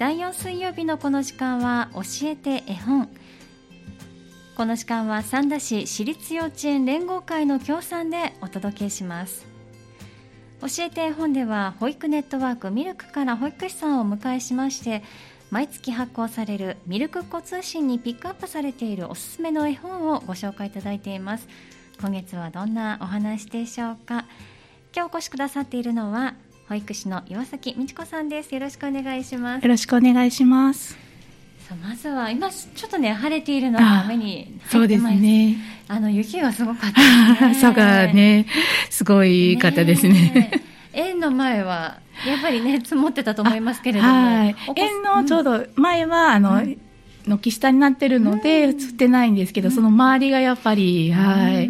第4水曜日のこの時間は教えて絵本。この時間は三田市私立幼稚園連合会の協賛でお届けします。教えて絵本では保育ネットワークミルクから保育士さんをお迎えしまして毎月発行されるミルクっ子通信にピックアップされているおすすめの絵本をご紹介いただいています。今月はどんなお話でしょうか。今日お越しくださっているのは保育士の岩崎美智子さんです。よろしくお願いします。よろしくお願いします。さあまずは今ちょっとね晴れているのが目にそうですね。あの雪がすごかったですね。朝がね。すごい方ですね。園の前はやっぱりね積もってたと思いますけれども、はい、園のちょうど前は、あの、軒下になってるので、映ってないんですけど、その周りがやっぱり、はい、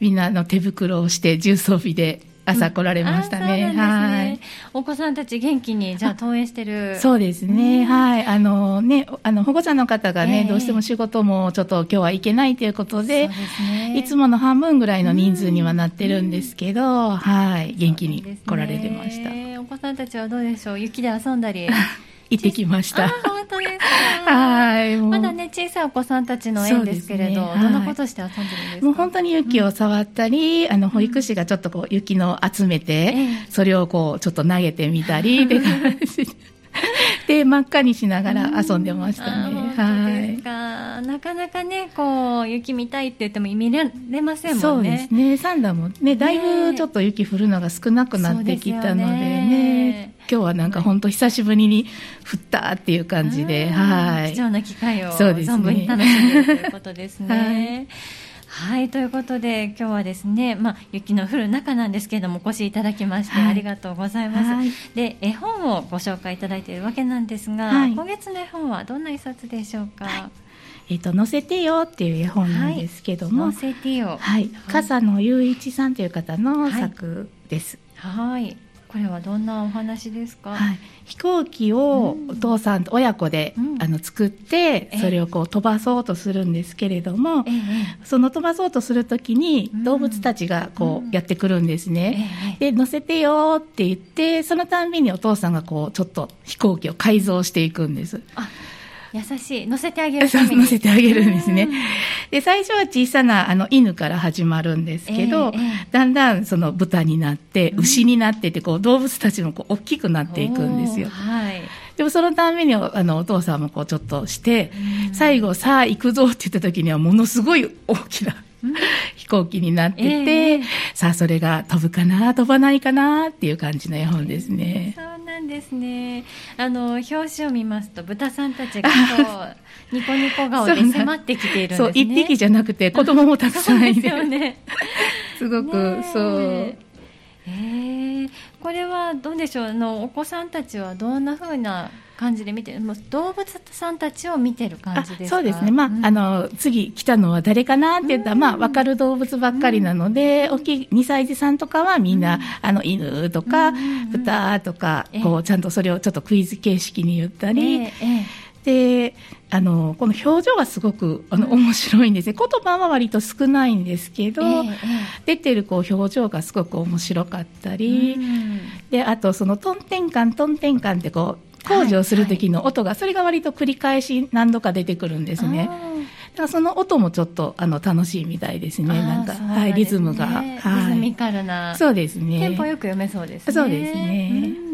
みんなの手袋をして重装備で朝来られましたね。ねはい。お子さんたち元気に、じゃあ登園してる。そうですね。はい。あのね、あの、保護者の方がね、えー、どうしても仕事もちょっと今日は行けないということで、でね、いつもの半分ぐらいの人数にはなってるんですけど、はい。元気に来られてました。お子さんたちはどうでしょう？雪で遊んだり。行ってきました。本当ですか。はい。まだね、小さいお子さんたちの園ですけれど、ねはい、どんなことして遊んでるんですか？もう本当に雪を触ったり、うん、あの、保育士がちょっとこう、雪の集めて、それをこう、ちょっと投げてみたり、って感じで、真っ赤にしながら遊んでましたね。はい。なかなかね、こう、雪見たいって言っても見れませんもんね。そうですね。サンダーもね、だいぶちょっと雪降るのが少なくなってきたのでね。今日はなんか本当久しぶりに降ったっていう感じで、はい。貴重な機会を存分に楽しんでるということですね。はい、ということで今日はですね、まあ、雪の降る中なんですけれどもお越しいただきまして、ありがとうございます、はい、で絵本をご紹介いただいているわけなんですが、はい、今月の絵本はどんな一冊でしょうか、はい。えっ、ー、と、載せてよっていう絵本なんですけども、載せてよ。はい。笠野雄一さんという方の作です。はい。これはどんなお話ですか、はい、飛行機をお父さんと親子で、うん、あの作ってそれをこう飛ばそうとするんですけれども、ええ、その飛ばそうとするときに動物たちがこうやってくるんですね、うん、で乗せてよって言ってそのたんびにお父さんがこうちょっと飛行機を改造していくんです。あ優しい乗せてあげる乗せてあげるんですね。で、最初は小さなあの犬から始まるんですけど、えーえー、だんだんその豚になって、牛になってて、こう動物たちもこう大きくなっていくんですよ。はい。でもそのためにあのお父さんもこうちょっとして、最後さあ行くぞって言った時にはものすごい大きな 飛行機になってて、えー、さあそれが飛ぶかな飛ばないかなっていう感じの絵本ですね。そうなんですね。あの表紙を見ますと豚さんたちがこうニコニコ顔で迫ってきているんですね。そう一匹じゃなくて子供もたくさんいて、ね、すごくそう。えー、これはどうでしょう？あのお子さんたちはどんなふうな感じで見てもう動物さんたちを見てる感じですそうですね、まあ、うん、あの次来たのは誰かなって言ったら、まあ、分かる動物ばっかりなので、大きい2歳児さんとかはみんな、あの犬とか、豚とか、こうちゃんとそれをちょっとクイズ形式に言ったり。えであのこの表情がすごくあの面白いんですね、言葉は割と少ないんですけど、えー、出てるこう表情がすごく面白かったり、であとそのトンテンカントンテンカンってこう工事をする時の音が、それが割と繰り返し何度か出てくるんですね。だからその音もちょっとあの楽しいみたいですね。なんか、ね、はい、リズムが、はい、リズミカルな。そうですね。テンポよく読めそうですね。そうですね。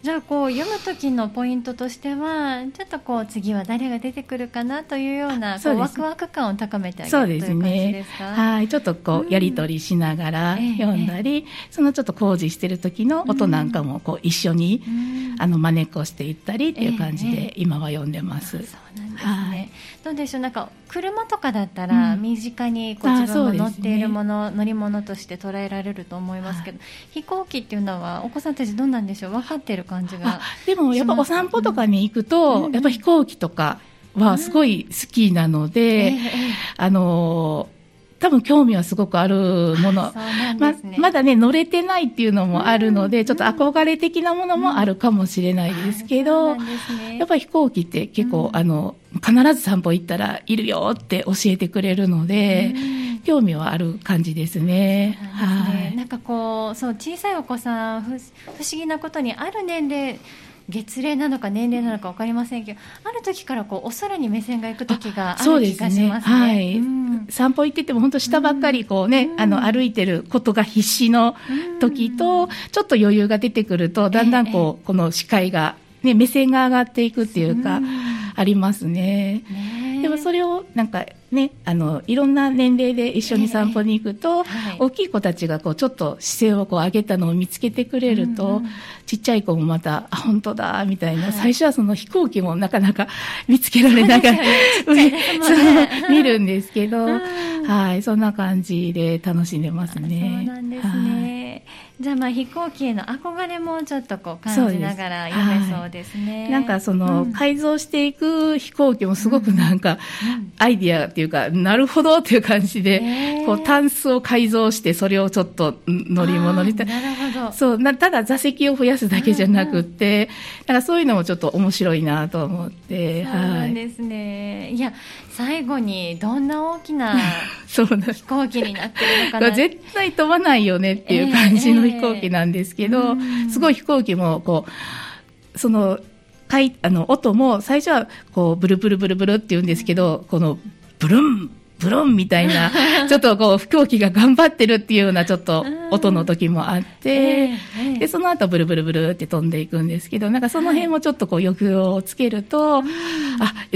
うんじゃあこう読む時のポイントとしてはちょっとこう次は誰が出てくるかなというようなこうワクワク感を高めてあげるそうですね。はいちょっとこうやり取りしながら読んだり、ええ、そのちょっと工事してる時の音なんかもこう一緒に、あの真似っこしていったりっていう感じで今は読んでます。そうなんですね、はい、どうでしょう？なんか車とかだったら身近にこう自分の乗っているもの、ね、乗り物として捉えられると思いますけど、飛行機っていうのはお子さんたちどうなんでしょう？分かってる感じがでもやっぱお散歩とかに行くと、うん、やっぱ飛行機とかはすごい好きなので、うん、あの多分興味はすごくあるもの、ね、ままだね乗れてないっていうのもあるので、うん、ちょっと憧れ的なものもあるかもしれないですけど、ね、やっぱり飛行機って結構、あの必ず散歩行ったらいるよって教えてくれるので、興味はある感じですね。はい。なんかこう、そう、小さいお子さん、不思議なことに、ある年齢月齢なのか年齢なのか分かりませんけどある時からこうお空に目線が行く時がある気がしますね。はい、うん、散歩行ってても本当下ばっかりこうね、うん、あの歩いてることが必死の時と、うん、ちょっと余裕が出てくるとだんだんこう、えー、この視界がね、目線が上がっていくっていうか、ありますね。ねでもそれをなんかね、あのいろんな年齢で一緒に散歩に行くと、えーはい、大きい子たちがこうちょっと姿勢をこう上げたのを見つけてくれると、うんうん、ちっちゃい子もまた、あ、本当だ、みたいな、はい、最初はその飛行機もなかなか見つけられながら、見るんですけど、うん、はい、そんな感じで楽しんでますね。そうなんですね。はい。じゃあまあ飛行機への憧れもちょっとこう感じながら読めそうですね。はい、なんかその、改造していく飛行機もすごくなんか、アイディアっていうか、なるほどっていう感じで、こうタンスを改造してそれをちょっと乗り物になるほど。そうなただ座席を増やすだけじゃなくて、うんうん、なんかそういうのもちょっと面白いなと思って、そうなんですね。はい、いや最後にどんな大きな 飛行機になってるのかな。絶対飛ばないよねっていう感じの、飛行機なんですけど、すごい飛行機もこうそのかいあの音も最初はこうブルブルブルブルって言うんですけど、このブルンブルンみたいな、ちょっとこう飛行機が頑張ってるっていうようなちょっと音の時もあって、で、その後ブルブルブルって飛んでいくんですけど、なんかその辺もちょっとこう抑揚をつけると、あ、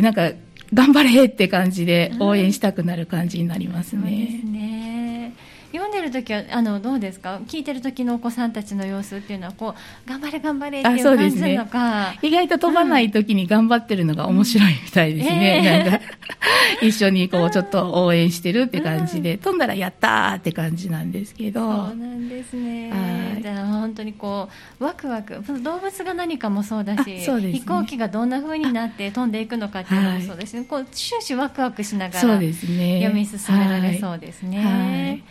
なんか頑張れって感じで応援したくなる感じになりますね。そうですね。読んでる時はあのどうですか？聞いてる時のお子さんたちの様子っていうのはこう頑張れ頑張れっていう感じなのか、ね、意外と飛ばない時に頑張ってるのが面白いみたいですね、うんえー、なんか 一緒にこうちょっと応援してるって感じで、飛んだらやったーって感じなんですけど。そうなんですね。じゃあ本当にこうワクワク動物が何かもそうだし、ね、飛行機がどんなふうになって飛んでいくのかっていうのもそうですね、こう終始ワクワクしながら読み進められそうですね。はい。はい、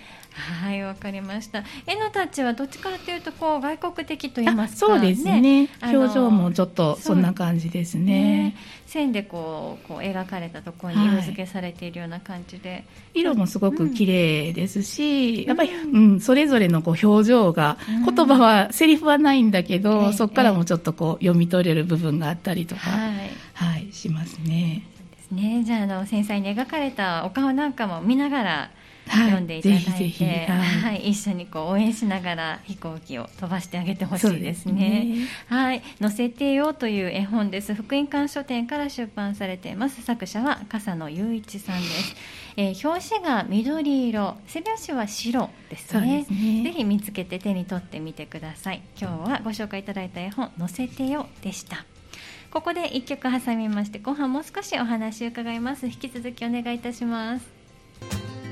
わかりました。絵のタッチはどっちかというとこう外国的と言いますか、そうですね。ね表情もちょっとそんな感じですね。ね線でこうこう描かれたところに色付けされているような感じで、はい、色もすごく綺麗ですし、うん、やっぱり、うん、それぞれのこう表情が、うん、言葉はセリフはないんだけど、そこからもちょっとこう読み取れる部分があったりとか、はい、はい、しますね。ね、じゃああの繊細に描かれたお顔なんかも見ながら読んでいただいて、はい、はい、一緒にこう応援しながら飛行機を飛ばしてあげてほしいですね。すねはい、乗せてよという絵本です。福音館書店から出版されています。作者は笠野雄一さんです。えー、表紙が緑色、背表紙は白ですね。すねぜひ見つけて手に取ってみてください。今日はご紹介いただいた絵本乗せてよでした。ここで1曲挟みまして後半もう少しお話を伺います引き続きお願いいたします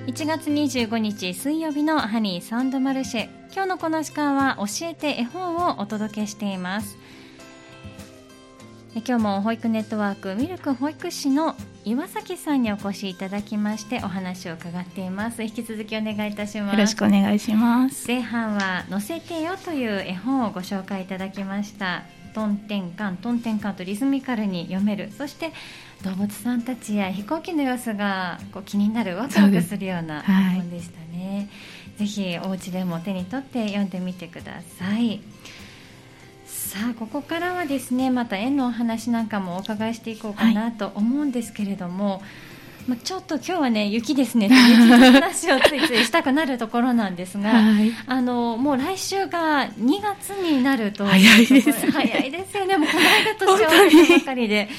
1月25日水曜日のハニーサウンドマルシェ。今日のこの時間は教えて絵本をお届けしています。今日も保育ネットワークミルク保育士の岩崎さんにお越しいただきましてお話を伺っています。引き続きお願いいたします。よろしくお願いします。前半は載せてよという絵本をご紹介いただきましたトンテンカントンテンカンとリズミカルに読める。そして動物さんたちや飛行機の様子がこう気になるワクワクするような本でしたね、はい、ぜひお家でも手に取って読んでみてください。さあここからはですねまた園のお話なんかもお伺いしていこうかなと思うんですけれども、はいまあ、ちょっと今日はね雪ですね。雪の話をついついしたくなるところなんですが、はい、あのもう来週が2月になると早いです、ね、早いですよね。もうこの間年をばかりで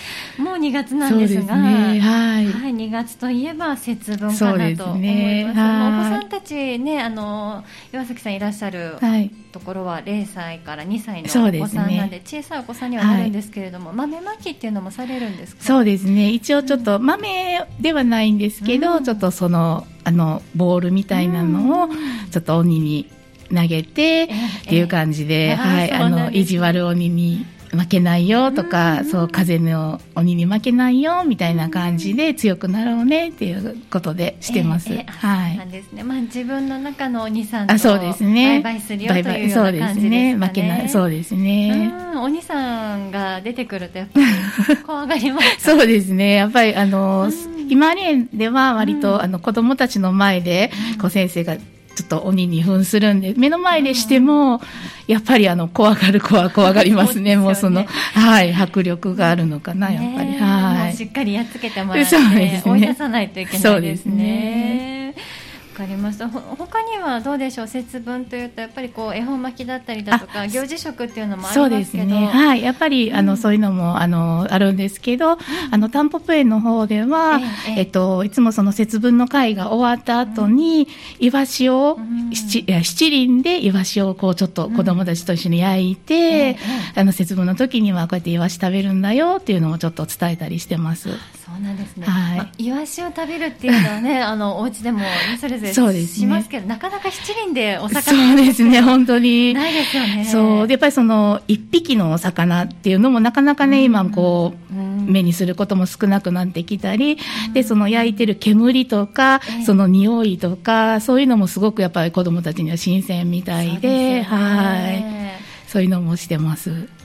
もう2月なんですが、ね、はい、はい、2月といえば節分かなと思います、ね、お子さんたちねあの岩崎さんいらっしゃるところは0歳から2歳のお子さんなんで、ね、小さいお子さんにはなるんですけれども、はい、豆まきっていうのもされるんですか？そうですね。一応ちょっと豆でははないんですけど、うん、ちょっとそのあのボールみたいなのをちょっと鬼に投げてっていう感じで、はい、あの意地悪鬼に負けないよとか、そう風の鬼に負けないよみたいな感じで強くなろうねっていうことでしてます。えーえー、はい。なんですね。まあ自分の中の鬼さんとあそうですね。バイバイするよという感じですかね。そうですね。負けない。そうですね。鬼さんが出てくるとやっぱり 怖がりますそうですね。やっぱりあの、今までは割と、あの子供たちの前で、こう先生がちょっと鬼に扮するんで、目の前でしても、やっぱりあの、怖がる子は 怖がりますね。もうその、はい、迫力があるのかな、やっぱり。はい。しっかりやっつけてもらって、そうですね、追い出さないといけないですね。そうですね。かりました。他にはどうでしょう？節分というとやっぱりこう恵方巻きだったりだとか行事食っていうのもありますけど。そうですね。はい。やっぱり、あのそういうのもあのあるんですけど、あのタンポポ園の方では、えっといつもその節分の会が終わった後に、イワシを、七七輪でイワシをこうちょっと子供たちと一緒に焼いて、あの節分の時にはこうやってイワシ食べるんだよっていうのをちょっと伝えたりしてます。そうなんですね。はい。イワシを食べるっていうのはね、あのお家でもそれぞれそうですしますけど、なかなか七輪でお魚そうですね、本当に。ないですよね。そう。で、やっぱりその、一匹のお魚っていうのもなかなかね、今こう、目にすることも少なくなってきたり、で、その焼いてる煙とか、その匂いとか、そういうのもすごくやっぱり子供たちには新鮮みたいで、はい。そういうのもしてます。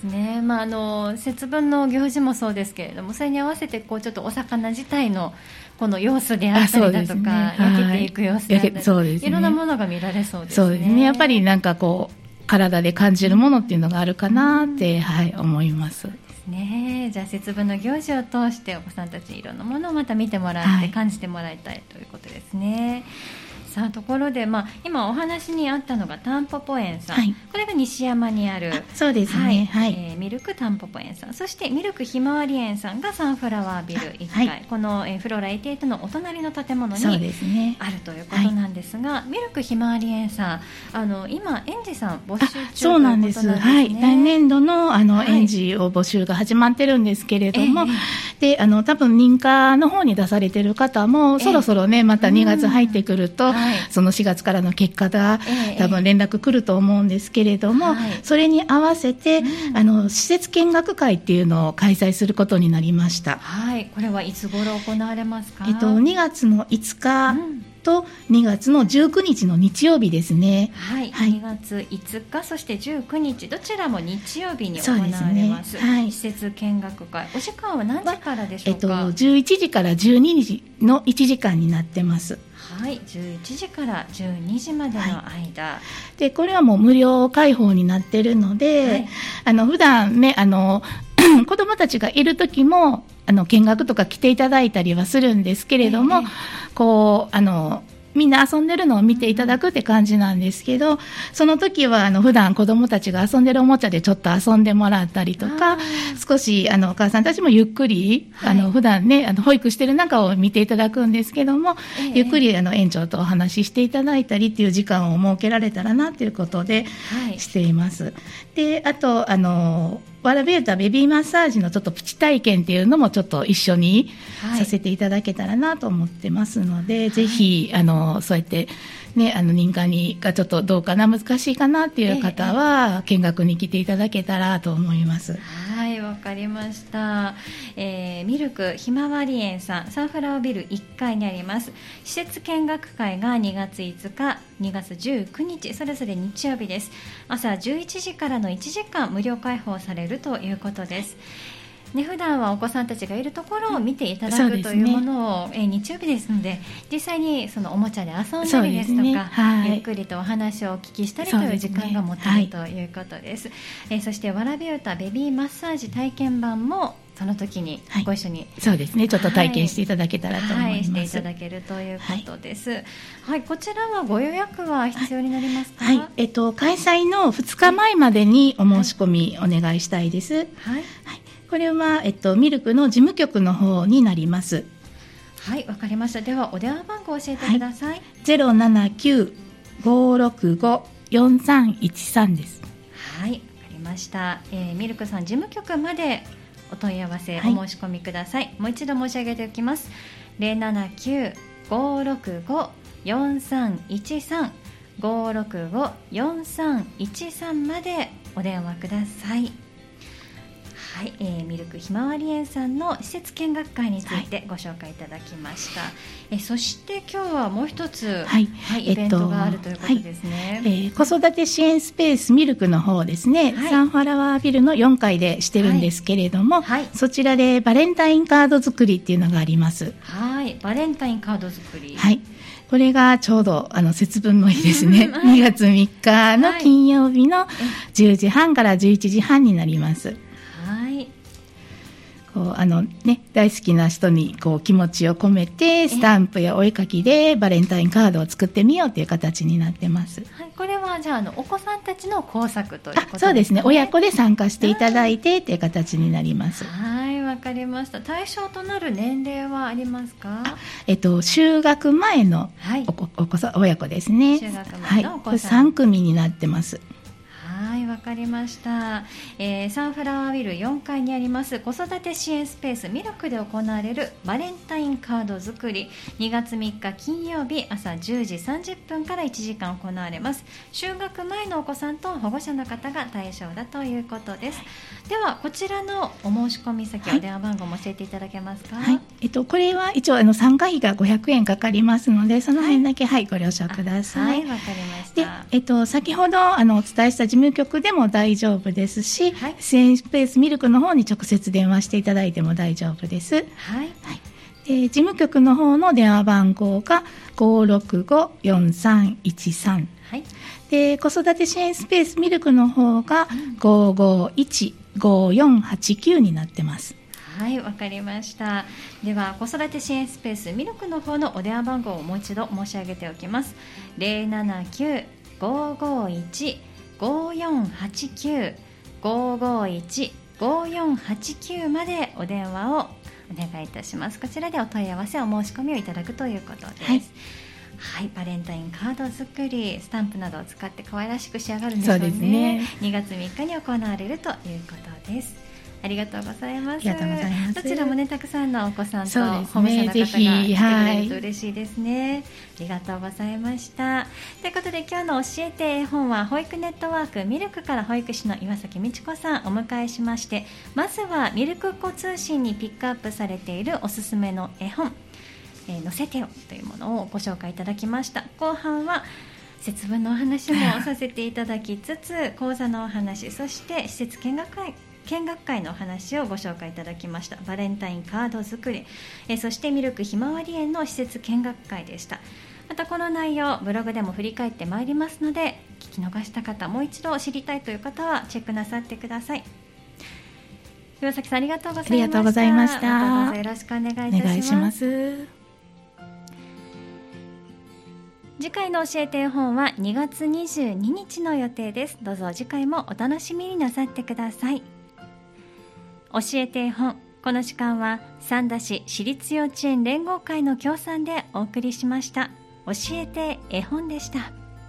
ですね、まあ、あの節分の行事もそうですけれどもそれに合わせてこうちょっとお魚自体のこの様子であったりだとか、ね、焼けていく様子であったり、ね、いろんなものが見られそうですね。そうですね。やっぱりなんかこう体で感じるものっていうのがあるかなって、うん、はい、思います。ね、じゃあ節分の行事を通してお子さんたちいろんなものをまた見てもらって感じてもらいたいということですね。はいさあところで、まあ、今お話にあったのがタンポポ園さん、はい、これが西山にあるそうですね、はい、えー、ミルクタンポポ園さん。そしてミルクひまわり園さんがサンフラワービル1階、はい、この、えー、フローラ88のお隣の建物にあるということなんですが、ミルクひまわり園さんあの今園児さん募集中そうなんです、ね、はい、来年度のあの、園児を募集が始まってるんですけれども、えー、であの多分認可の方に出されてる方も、そろそろねまた2月入ってくると、はい、その4月からの結果が、多分連絡来ると思うんですけれども、それに合わせて、あの施設見学会っていうのを開催することになりました。はい、これはいつ頃行われますか？えっと2月の5日、と2月の19日の日曜日ですね。はい、はい、2月5日そして19日どちらも日曜日に行われます。すね、はい、施設見学会お時間は何時からでしょうか？まえっと11時から12時の1時間になってます。はい、11時から12時までの間、はい、でこれはもう無料開放になってるので、はい、あの普段ねあの 子どもたちがいる時もあの見学とか来ていただいたりはするんですけれども、えー、こうあのみんな遊んでるのを見ていただくって感じなんですけど、その時はあの普段子供たちが遊んでるおもちゃでちょっと遊んでもらったりとか、少しあのお母さんたちもゆっくり、はい、あの普段ね、あの保育してる中を見ていただくんですけども、えー、ゆっくりあの園長とお話ししていただいたりっていう時間を設けられたらなということでしています。はい、で、あと、あの、わらび歌ベビーマッサージのちょっとプチ体験っていうのもちょっと一緒にさせていただけたらなと思ってますので、はい、ぜひ、あの、そうやって、ね、あの、認可にがちょっとどうかな、難しいかなっていう方は、見学に来ていただけたらと思います。はい、わかりました。えー、ミルクひまわり園さん、サンフラワービル1階にあります。施設見学会が2月5日、2月19日、それぞれ日曜日です。朝11時からの1時間無料開放されるということです。ね、普段はお子さんたちがいるところを見ていただく、というものを、え日曜日ですので実際にそのおもちゃで遊んだりですとか、ね。はい、ゆっくりとお話をお聞きしたりという時間が持てる、ということです、えー、そしてわらび歌ベビーマッサージ体験版もその時にご一緒に、はい、そうですね。ちょっと体験していただけたらと思います、はい、していただけるということです、はい、はい、こちらはご予約は必要になりますか、はい。えっと、開催の2日前までにお申し込みお願いしたいです、はいこれは、えっと、ミルクの事務局の方になります。はい、わかりました。では、お電話番号を教えてください。ゼロ七九五六五四三一三です。はい、わかりました。えー、ミルクさん事務局までお問い合わせ、お申し込みください。もう一度申し上げておきます。零七九五六五四三一三五六五四三一三までお電話ください。はい、えー、ミルクひまわり園さんの施設見学会についてご紹介いただきました。はい、えそして今日はもう一つ、はい、はい、イベントがあるということですね。はい、えー、子育て支援スペースミルクの方ですね、はい、サンフラワービルの4階でしてるんですけれども、はい、そちらでバレンタインカード作りっていうのがあります。はい、バレンタインカード作り。はい。これがちょうどあの節分の日ですね、はい、2月3日の金曜日の10時半から11時半になります。こうあのね、大好きな人にこう気持ちを込めてスタンプやお絵かきでバレンタインカードを作ってみようという形になってます、はい、これはじゃあのお子さんたちの工作ということですね？そうですね。親子で参加していただいてという形になります。はいわかりました。対象となる年齢はありますか？えっと就学前のお,、お子さん親子ですね。就学前のお子さん、はい、3組になってますかりました、えー、サンフラワービル4階にあります。子育て支援スペースミルクで行われるバレンタインカード作り。2月3日金曜日朝10時30分から1時間行われます。就学前のお子さんと保護者の方が対象だということです。ではこちらのお申し込み先、はい、お電話番号も教えていただけますか？はい、えっと、これは一応あの参加費が500円かかりますのでその辺だけ、はい、はい、ご了承ください。はいわかりました。で、えっと、先ほどあのお伝えした事務局ででも大丈夫ですし、はい、支援スペースミルクの方に直接電話していただいても大丈夫です。はい、はい。え事務局の方の電話番号が565-4313、はい、で子育て支援スペースミルクの方が551-5489になってます。はいわかりました。では子育て支援スペースミルクの方のお電話番号をもう一度申し上げておきます。0 7 9 5 5 1 5489-551-5489までお電話をお願いいたします。こちらでお問い合わせお申し込みをいただくということです、はい、はい、バレンタインカード作りスタンプなどを使って可愛らしく仕上がるんでしょうですね。2月3日に行われるということです。ありがとうございます。どちらもねたくさんのお子さんと保護者の方が来てくれると嬉しいですね。はい、ありがとうございました。ということで今日の教えて絵本は保育ネットワークミルクから保育士の岩崎美智子さんお迎えしまして、まずはミルクっ子通信にピックアップされているおすすめの絵本、えー、載せてよというものをご紹介いただきました。後半は節分のお話もさせていただきつつ講座のお話そして施設見学会見学会のお話をご紹介いただきました。バレンタインカード作り、えそしてミルクひまわり園の施設見学会でした。またこの内容ブログでも振り返ってまいりますので聞き逃した方もう一度知りたいという方はチェックなさってください。岩崎さんありがとうございました。ありがとうございました。どうぞよろしくお願いいたします。次回の教えて絵本は2月22日の予定です。どうぞ次回もお楽しみになさってください教えて絵本。この時間は三田市私立幼稚園連合会の協賛でお送りしました。教えて絵本でした。